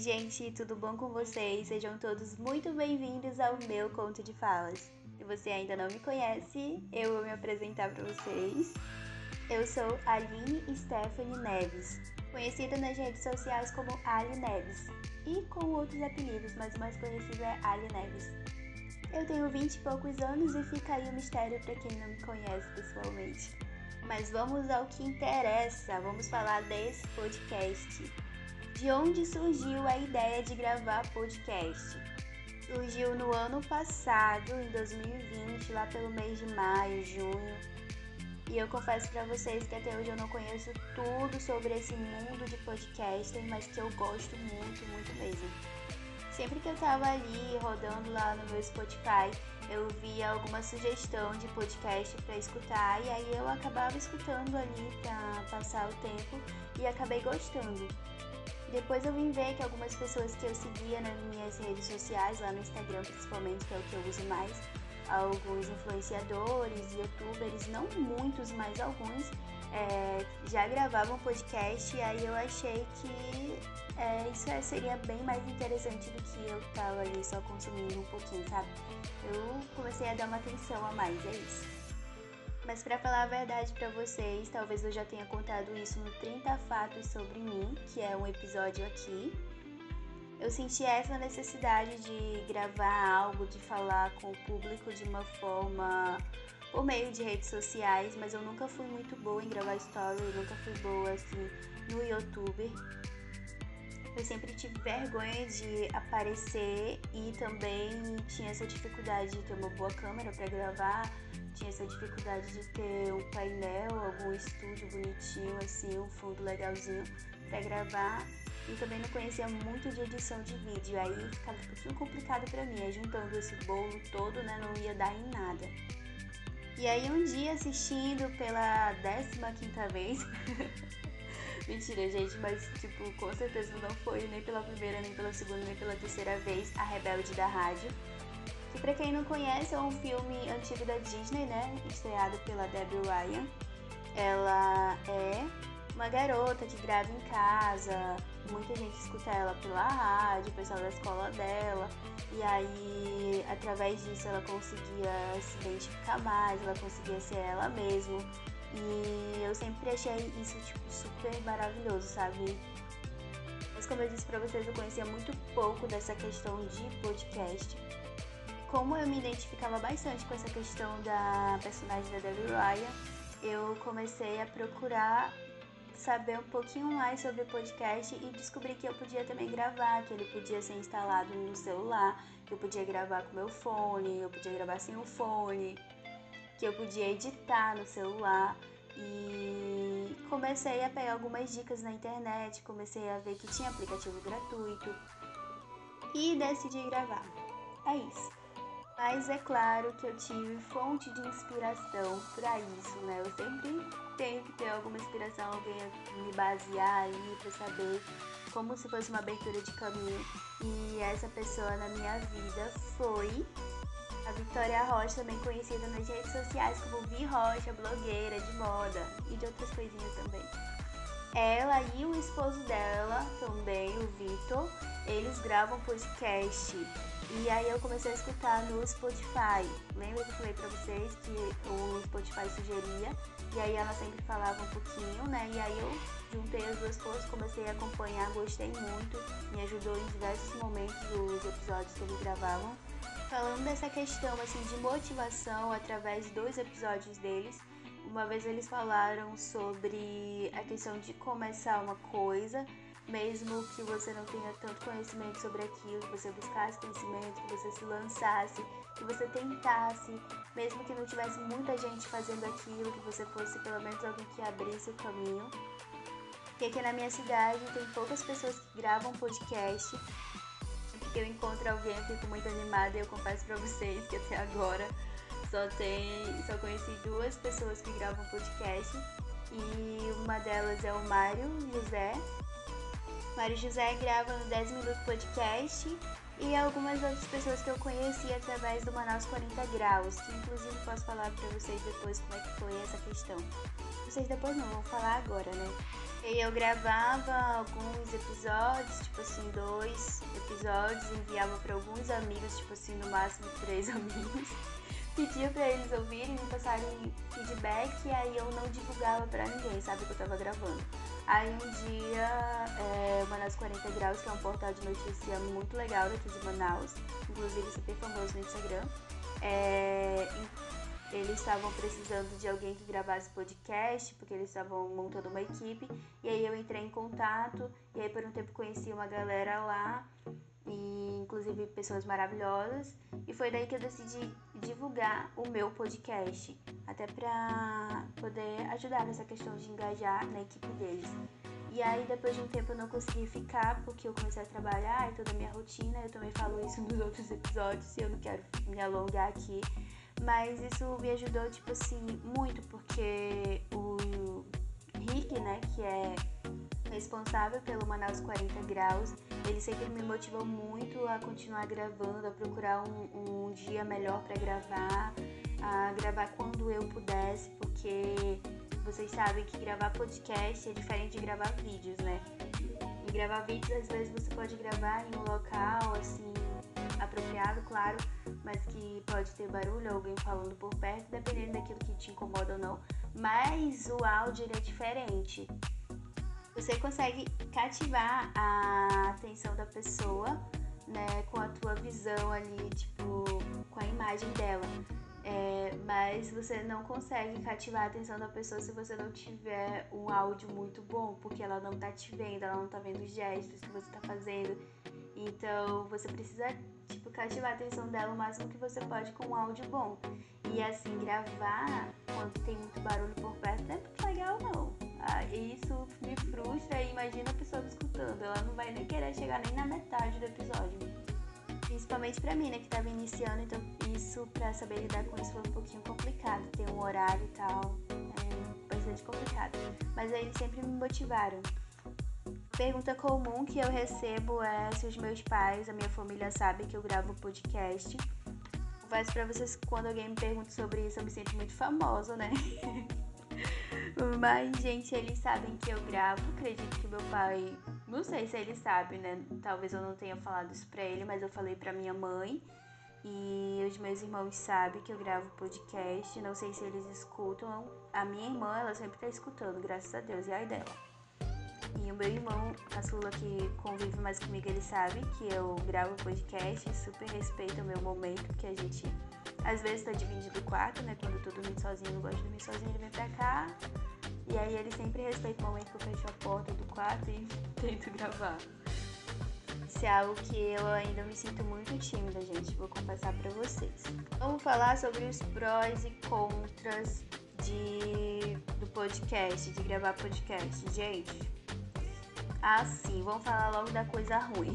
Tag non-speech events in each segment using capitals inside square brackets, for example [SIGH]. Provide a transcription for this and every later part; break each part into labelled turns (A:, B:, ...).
A: Oi, gente, tudo bom com vocês? Sejam todos muito bem-vindos ao meu conto de falas. Se você ainda não me conhece, eu vou me apresentar para vocês. Eu sou Aline Stephanie Neves, conhecida nas redes sociais como Ali Neves e com outros apelidos, mas o mais conhecido é Ali Neves. Eu tenho 20 e poucos anos e fica aí o mistério para quem não me conhece pessoalmente. Mas vamos ao que interessa, vamos falar desse podcast de onde surgiu a ideia de gravar podcast. Surgiu no ano passado, em 2020, lá pelo mês de maio, junho. E eu confesso para vocês que até hoje eu não conheço tudo sobre esse mundo de podcaster, mas que eu gosto muito, muito mesmo. Sempre que eu tava ali rodando lá no meu Spotify, eu via alguma sugestão de podcast para escutar e aí eu acabava escutando ali para passar o tempo e acabei gostando. Depois eu vim ver que algumas pessoas que eu seguia nas minhas redes sociais, lá no Instagram principalmente, que é o que eu uso mais, alguns influenciadores, youtubers, não muitos, mas alguns, é, já gravavam podcast e aí eu achei que é, isso seria bem mais interessante do que eu tava ali só consumindo um pouquinho, sabe? Eu comecei a dar uma atenção a mais, é isso. Mas para falar a verdade para vocês, talvez eu já tenha contado isso no 30 Fatos sobre mim, que é um episódio aqui. Eu senti essa necessidade de gravar algo, de falar com o público de uma forma por meio de redes sociais, mas eu nunca fui muito boa em gravar story, nunca fui boa assim no YouTube. Eu sempre tive vergonha de aparecer e também tinha essa dificuldade de ter uma boa câmera para gravar tinha essa dificuldade de ter um painel, algum estúdio bonitinho, assim, um fundo legalzinho para gravar. E também não conhecia muito de edição de vídeo, aí ficava um pouquinho complicado para mim. Juntando esse bolo todo, né, não ia dar em nada. E aí um dia assistindo pela 15 quinta vez, [LAUGHS] Mentira, gente, mas tipo, com certeza não foi nem pela primeira, nem pela segunda, nem pela terceira vez a Rebelde da Rádio que para quem não conhece é um filme antigo da Disney, né? Estreado pela Debbie Ryan. Ela é uma garota que grava em casa, muita gente escuta ela pela rádio, o pessoal da escola dela, e aí através disso ela conseguia se identificar mais, ela conseguia ser ela mesma. E eu sempre achei isso tipo super maravilhoso, sabe? Mas como eu disse para vocês, eu conhecia muito pouco dessa questão de podcast como eu me identificava bastante com essa questão da personagem da Debbie Ryan, eu comecei a procurar saber um pouquinho mais sobre o podcast e descobri que eu podia também gravar, que ele podia ser instalado no celular, que eu podia gravar com meu fone, eu podia gravar sem o fone, que eu podia editar no celular e comecei a pegar algumas dicas na internet, comecei a ver que tinha aplicativo gratuito e decidi gravar. É isso. Mas é claro que eu tive fonte de inspiração para isso, né? Eu sempre tenho que ter alguma inspiração, alguém me basear aí para saber como se fosse uma abertura de caminho. E essa pessoa na minha vida foi a Vitória Rocha, também conhecida nas redes sociais como Vi Rocha, blogueira de moda e de outras coisinhas também. Ela e o esposo dela, também, o Vitor, eles gravam podcast e aí eu comecei a escutar no Spotify. Lembra que eu falei pra vocês que o Spotify sugeria? E aí ela sempre falava um pouquinho, né? E aí eu juntei as duas coisas, comecei a acompanhar, gostei muito. Me ajudou em diversos momentos os episódios que eles gravavam. Falando dessa questão assim de motivação através dos episódios deles, uma vez eles falaram sobre a questão de começar uma coisa mesmo que você não tenha tanto conhecimento sobre aquilo, que você buscasse conhecimento, que você se lançasse, que você tentasse, mesmo que não tivesse muita gente fazendo aquilo, que você fosse pelo menos alguém que abrisse o caminho. Porque aqui na minha cidade tem poucas pessoas que gravam podcast. Que eu encontro alguém eu fico muito animada e eu confesso pra vocês que até agora só tem. só conheci duas pessoas que gravam podcast. E uma delas é o Mário José, Mário José grava no 10 Minutos Podcast e algumas outras pessoas que eu conheci através do Manaus 40 Graus, que inclusive posso falar para vocês depois como é que foi essa questão. Vocês depois não, vão falar agora, né? E eu gravava alguns episódios, tipo assim, dois episódios, enviava para alguns amigos, tipo assim, no máximo três [LAUGHS] amigos. Pedia para eles ouvirem, me passarem feedback e aí eu não divulgava para ninguém, sabe, que eu tava gravando. Aí um dia, é, Manaus 40 Graus, que é um portal de notícia muito legal daqui de Manaus, inclusive super famoso no Instagram, é, eles estavam precisando de alguém que gravasse podcast, porque eles estavam montando uma equipe. E aí eu entrei em contato, e aí por um tempo conheci uma galera lá, e inclusive pessoas maravilhosas. E foi daí que eu decidi divulgar o meu podcast, até pra poder ajudar nessa questão de engajar na equipe deles. E aí depois de um tempo eu não consegui ficar porque eu comecei a trabalhar e toda a minha rotina. Eu também falo isso nos outros episódios e eu não quero me alongar aqui. Mas isso me ajudou, tipo assim, muito, porque o Rick, né, que é responsável pelo Manaus 40 Graus, ele sempre me motivou muito a continuar gravando, a procurar um, um dia melhor para gravar, a gravar quando eu pudesse, porque vocês sabem que gravar podcast é diferente de gravar vídeos, né? E gravar vídeos, às vezes, você pode gravar em um local, assim, apropriado, claro, mas que pode ter barulho, alguém falando por perto, dependendo daquilo que te incomoda ou não. Mas o áudio é diferente. Você consegue cativar a atenção da pessoa, né, com a tua visão ali, tipo, com a imagem dela. É, mas você não consegue cativar a atenção da pessoa se você não tiver um áudio muito bom, porque ela não tá te vendo, ela não tá vendo os gestos que você tá fazendo. Então você precisa tipo, cativar a atenção dela o máximo que você pode com um áudio bom. E assim, gravar quando tem muito barulho por perto não é muito legal não. Ah, isso me frustra e imagina a pessoa escutando. Ela não vai nem querer chegar nem na metade do episódio. Principalmente pra mim, né, que tava iniciando, então isso, pra saber lidar com isso foi um pouquinho complicado. Ter um horário e tal, é bastante complicado. Mas aí sempre me motivaram pergunta comum que eu recebo é se os meus pais, a minha família sabe que eu gravo podcast. Confesso pra vocês que quando alguém me pergunta sobre isso, eu me sinto muito famosa, né? [LAUGHS] Mas, gente, eles sabem que eu gravo. Acredito que meu pai. Não sei se ele sabe, né? Talvez eu não tenha falado isso pra ele, mas eu falei pra minha mãe. E os meus irmãos sabem que eu gravo podcast. Não sei se eles escutam. A minha irmã, ela sempre tá escutando, graças a Deus, e aí dela. E o meu irmão, a Sula, que convive mais comigo, ele sabe que eu gravo podcast e super respeita o meu momento, porque a gente às vezes tá dividindo o quarto, né? Quando eu tô sozinho, eu gosto de dormir sozinho, ele vem pra cá. E aí ele sempre respeita o momento que eu fecho a porta do quarto e [LAUGHS] tento gravar. Isso é algo que eu ainda me sinto muito tímida, gente. Vou confessar pra vocês. Vamos falar sobre os prós e contras de, do podcast, de gravar podcast. Gente, Assim, vamos falar logo da coisa ruim.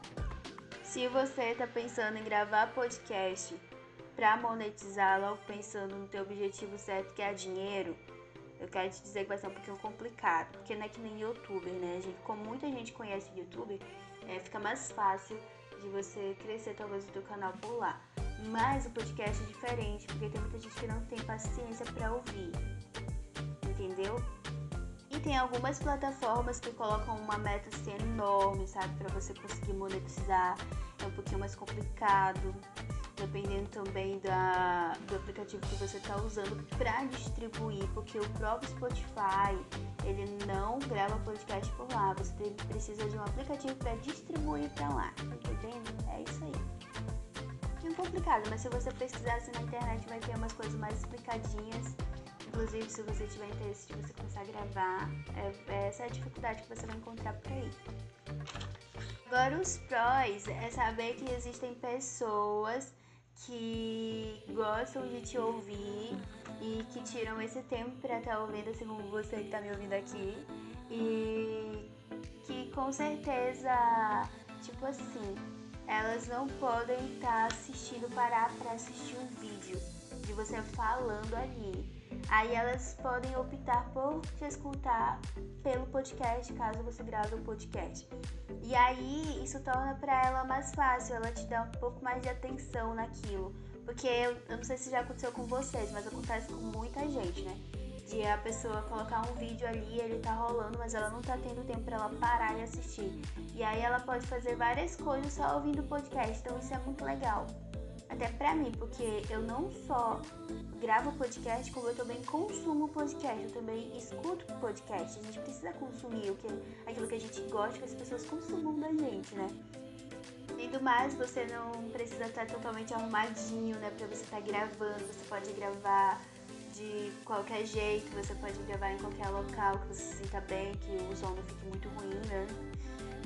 A: [LAUGHS] Se você tá pensando em gravar podcast para monetizar, logo pensando no teu objetivo certo que é dinheiro, eu quero te dizer que vai ser um pouquinho complicado, porque não é que nem youtuber, né? Gente, como muita gente conhece youtuber, é, fica mais fácil de você crescer talvez o teu canal por lá. Mas o podcast é diferente, porque tem muita gente que não tem paciência para ouvir. Entendeu? Tem algumas plataformas que colocam uma meta assim enorme, sabe, para você conseguir monetizar. É um pouquinho mais complicado, dependendo também da, do aplicativo que você está usando para distribuir, porque o próprio Spotify ele não grava podcast por lá. Você precisa de um aplicativo para distribuir para lá, entendendo? É isso aí. É complicado, mas se você pesquisar assim na internet vai ter umas coisas mais explicadinhas Inclusive, se você tiver interesse de você começar a gravar, é, essa é a dificuldade que você vai encontrar por aí. Agora, os prós é saber que existem pessoas que gostam de te ouvir e que tiram esse tempo para estar tá ouvindo, assim como você que está me ouvindo aqui. E que com certeza, tipo assim, elas não podem estar tá assistindo, parar para assistir um vídeo de você falando ali. Aí elas podem optar por te escutar pelo podcast, caso você grave um podcast. E aí isso torna para ela mais fácil, ela te dá um pouco mais de atenção naquilo. Porque eu, eu não sei se já aconteceu com vocês, mas acontece com muita gente, né? de a pessoa colocar um vídeo ali, ele tá rolando, mas ela não tá tendo tempo para ela parar e assistir. E aí ela pode fazer várias coisas só ouvindo o podcast, então isso é muito legal. Até pra mim, porque eu não só gravo podcast, como eu também consumo podcast, eu também escuto podcast. A gente precisa consumir o que, aquilo que a gente gosta que as pessoas consumam da gente, né? Além do mais, você não precisa estar totalmente arrumadinho, né? Pra você estar gravando, você pode gravar de qualquer jeito, você pode gravar em qualquer local que você se sinta bem, que o som não fique muito ruim, né?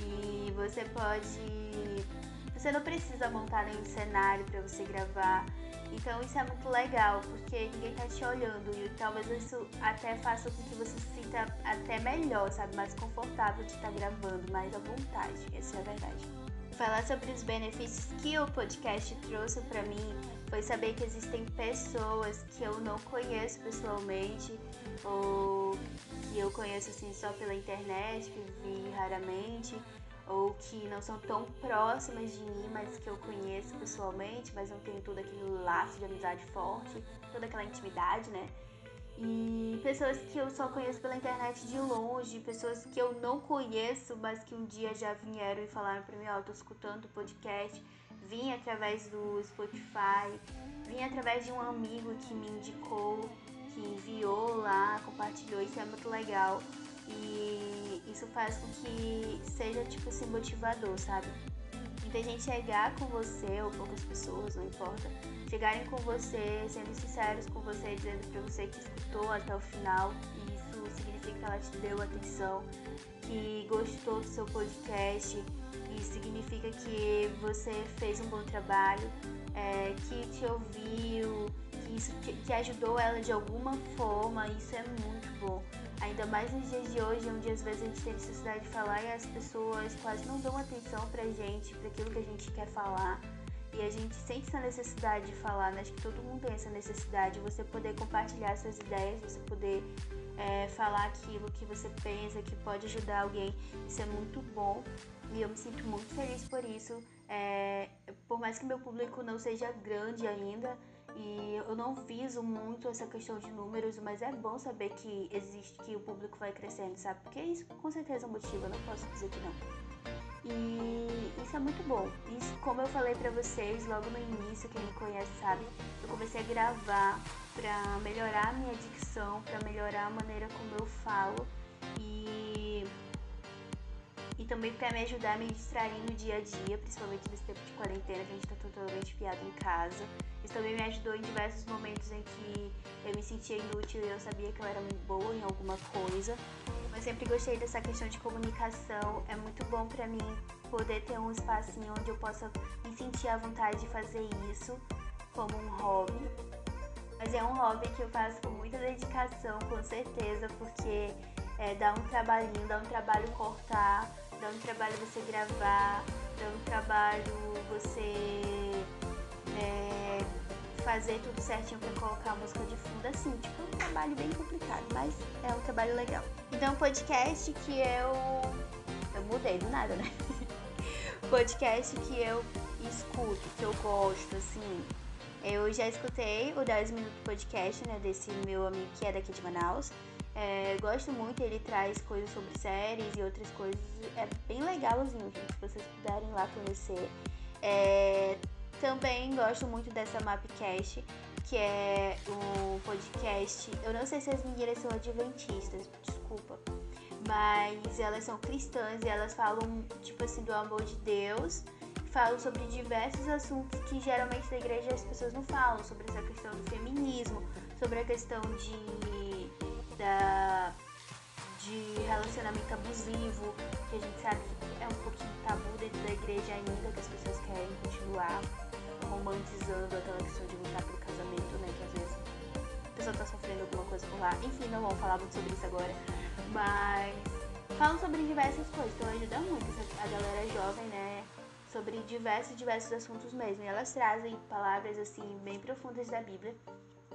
A: E você pode. Você não precisa montar nenhum cenário para você gravar. Então isso é muito legal, porque ninguém tá te olhando e talvez isso até faça com que você se sinta até melhor, sabe? Mais confortável de estar tá gravando, mais à vontade. Essa é a verdade. Falar sobre os benefícios que o podcast trouxe para mim foi saber que existem pessoas que eu não conheço pessoalmente ou que eu conheço assim só pela internet, que vi raramente, ou que não são tão próximas de mim, mas que eu conheço pessoalmente, mas não tenho todo aquele laço de amizade forte, toda aquela intimidade, né? E pessoas que eu só conheço pela internet de longe, pessoas que eu não conheço, mas que um dia já vieram e falaram para mim, ó, oh, tô escutando o podcast vim através do Spotify, vim através de um amigo que me indicou, que enviou lá, compartilhou, isso é muito legal. E isso faz com que seja tipo assim motivador, sabe? Muita gente chegar com você, ou poucas pessoas, não importa, chegarem com você, sendo sinceros com você, dizendo pra você que escutou até o final, e isso significa que ela te deu atenção, que gostou do seu podcast isso significa que você fez um bom trabalho, é, que te ouviu, que isso que ajudou ela de alguma forma. Isso é muito. Ainda mais nos dias de hoje, onde às vezes a gente tem necessidade de falar e as pessoas quase não dão atenção pra gente, para aquilo que a gente quer falar. E a gente sente essa necessidade de falar, né? Acho que todo mundo tem essa necessidade, você poder compartilhar suas ideias, você poder é, falar aquilo que você pensa que pode ajudar alguém. Isso é muito bom e eu me sinto muito feliz por isso. É, por mais que meu público não seja grande ainda e eu não viso muito essa questão de números, mas é bom saber que existe, que o público vai crescendo, sabe? Porque isso com certeza eu não posso dizer que não. E isso é muito bom. Isso, como eu falei para vocês logo no início, quem me conhece sabe, eu comecei a gravar para melhorar a minha dicção, para melhorar a maneira como eu falo e também para me ajudar a me distrair no dia a dia, principalmente nesse tempo de quarentena que a gente tá totalmente piado em casa. Isso também me ajudou em diversos momentos em que eu me sentia inútil e eu sabia que eu era boa em alguma coisa. Mas sempre gostei dessa questão de comunicação. É muito bom para mim poder ter um espacinho onde eu possa me sentir à vontade de fazer isso como um hobby. Mas é um hobby que eu faço com muita dedicação, com certeza, porque é, dá um trabalhinho, dá um trabalho cortar dá um trabalho você gravar, dá um trabalho você é, fazer tudo certinho para colocar a música de fundo, assim, tipo, um trabalho bem complicado, mas é um trabalho legal. Então, podcast que eu. Eu mudei do nada, né? [LAUGHS] podcast que eu escuto, que eu gosto, assim. Eu já escutei o 10 Minutos Podcast, né, desse meu amigo que é daqui de Manaus. É, gosto muito, ele traz coisas sobre séries e outras coisas. É bem legalzinho, gente, se vocês puderem lá conhecer. É, também gosto muito dessa Mapcast, que é um podcast. Eu não sei se as meninas são adventistas, desculpa. Mas elas são cristãs e elas falam, tipo assim, do amor de Deus. Falam sobre diversos assuntos que geralmente na igreja as pessoas não falam. Sobre essa questão do feminismo, sobre a questão de da, de relacionamento abusivo, que a gente sabe que é um pouquinho tabu dentro da igreja ainda, que as pessoas querem continuar romantizando aquela questão de lutar pelo casamento, né? Que às vezes a pessoa tá sofrendo alguma coisa por lá. Enfim, não vamos falar muito sobre isso agora. Mas falam sobre diversas coisas, então ajuda muito a galera jovem, né? Sobre diversos, diversos assuntos mesmo. E elas trazem palavras assim bem profundas da Bíblia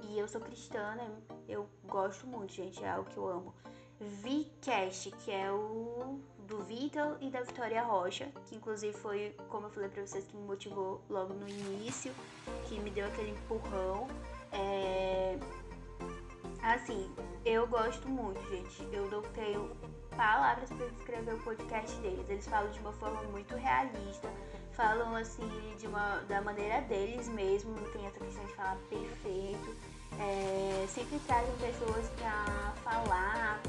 A: e eu sou cristã, né? Eu gosto muito, gente, é algo que eu amo. Vcast, que é o do Vitor e da Vitória Rocha, que inclusive foi, como eu falei pra vocês, que me motivou logo no início, que me deu aquele empurrão. É... Assim, eu gosto muito, gente. Eu não tenho palavras para descrever o podcast deles. Eles falam de uma forma muito realista, falam assim de uma, da maneira deles mesmo, não tem essa questão de falar perfeito. É, sempre trazem pessoas para falar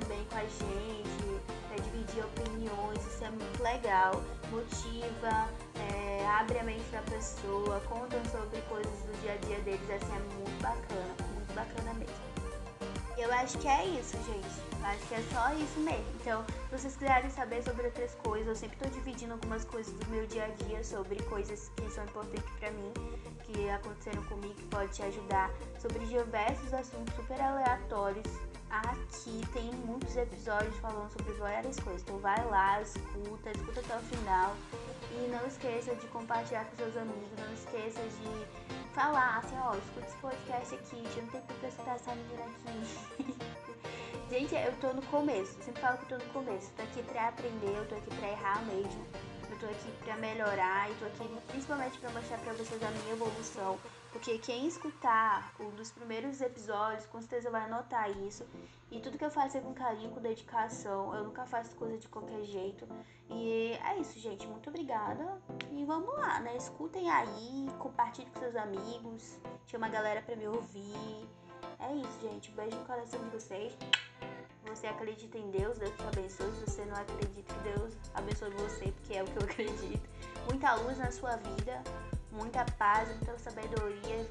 A: também com a gente, para dividir opiniões, isso é muito legal, motiva, é, abre a mente da pessoa, contam sobre coisas do dia a dia deles, assim, é muito bacana, muito bacana mesmo. Eu acho que é isso, gente. Eu acho que é só isso mesmo. Então, se vocês quiserem saber sobre outras coisas, eu sempre tô dividindo algumas coisas do meu dia a dia sobre coisas que são importantes para mim, que aconteceram comigo, que pode te ajudar, sobre diversos assuntos super aleatórios. Aqui tem muitos episódios falando sobre várias coisas. Então vai lá, escuta, escuta até o final. E não esqueça de compartilhar com seus amigos, não esqueça de falar assim, ó, escuta esse podcast aqui, já não tem tempo pra escutar essa menina aqui. Gente, eu tô no começo, eu sempre falo que eu tô no começo. Eu tô aqui pra aprender, eu tô aqui pra errar mesmo. Eu tô aqui pra melhorar e tô aqui principalmente pra mostrar pra vocês a minha evolução. Porque quem escutar um dos primeiros episódios, com certeza vai notar isso. E tudo que eu faço é com carinho, com dedicação. Eu nunca faço coisa de qualquer jeito. E é isso, gente. Muito obrigada. E vamos lá, né? Escutem aí, compartilhem com seus amigos. Chama a galera pra me ouvir. É isso, gente. beijo no coração de vocês. Você acredita em Deus, Deus te abençoe. Se você não acredita que Deus abençoe você, porque é o que eu [LAUGHS] acredito. Muita luz na sua vida muita paz, muita sabedoria.